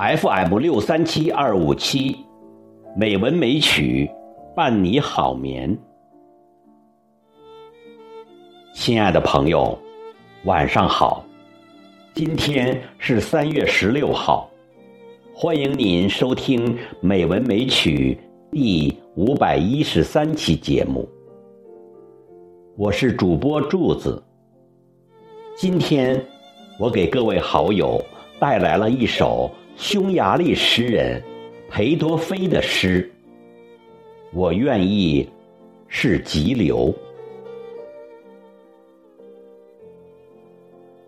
FM 六三七二五七，美文美曲伴你好眠。亲爱的朋友，晚上好！今天是三月十六号，欢迎您收听《美文美曲》第五百一十三期节目。我是主播柱子。今天我给各位好友带来了一首匈牙利诗人裴多菲的诗。我愿意是急流。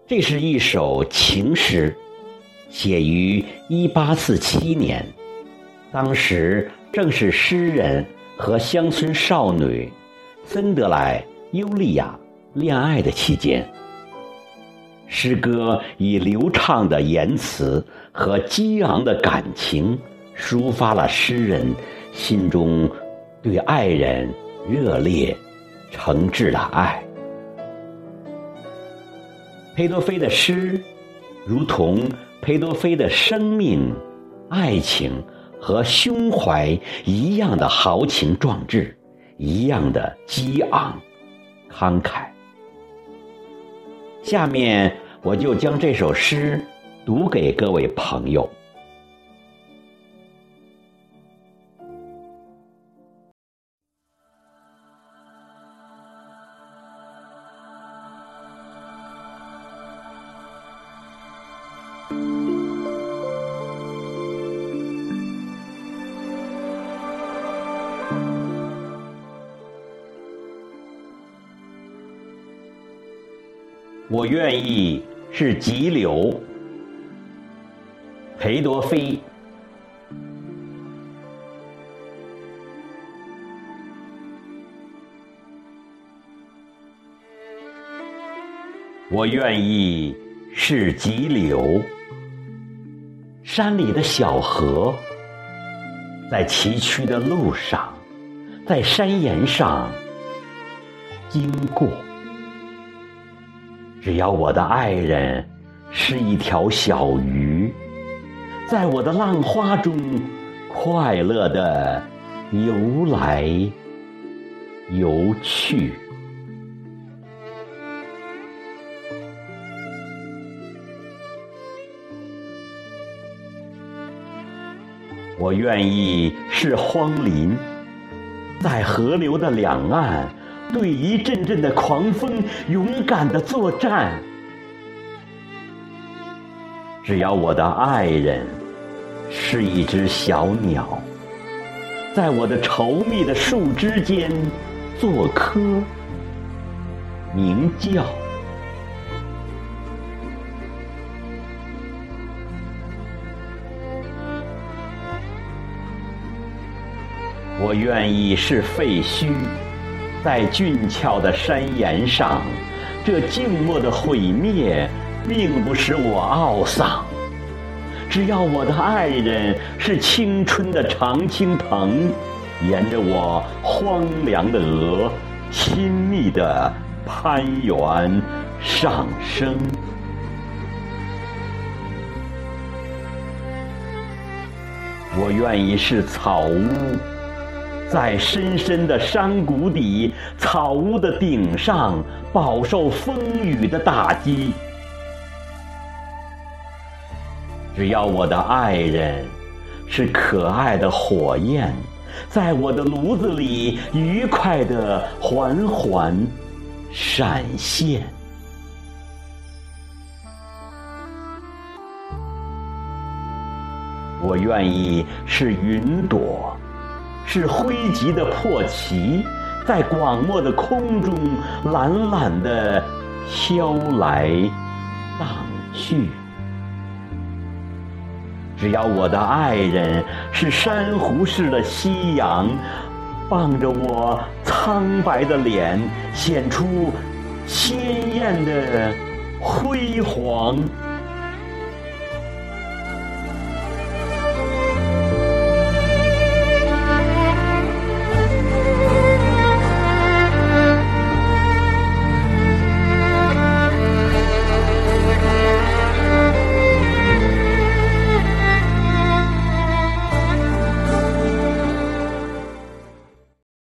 这是一首情诗，写于一八四七年，当时正是诗人和乡村少女森德莱尤利亚恋爱的期间。诗歌以流畅的言辞和激昂的感情，抒发了诗人心中对爱人热烈、诚挚的爱。裴多菲的诗，如同裴多菲的生命、爱情和胸怀一样的豪情壮志，一样的激昂、慷慨。下面。我就将这首诗读给各位朋友。我愿意。是急流，裴多菲。我愿意是急流，山里的小河，在崎岖的路上，在山岩上经过。只要我的爱人是一条小鱼，在我的浪花中快乐的游来游去，我愿意是荒林，在河流的两岸。对一阵阵的狂风，勇敢的作战。只要我的爱人是一只小鸟，在我的稠密的树枝间做科鸣叫。我愿意是废墟。在俊俏的山岩上，这静默的毁灭，并不使我懊丧。只要我的爱人是青春的常青藤，沿着我荒凉的额，亲密的攀援上升。我愿意是草屋。在深深的山谷底，草屋的顶上，饱受风雨的打击。只要我的爱人是可爱的火焰，在我的炉子里愉快的缓缓闪现。我愿意是云朵。是灰烬的破旗，在广漠的空中懒懒地飘来荡去。只要我的爱人是珊瑚似的夕阳，傍着我苍白的脸，显出鲜艳的辉煌。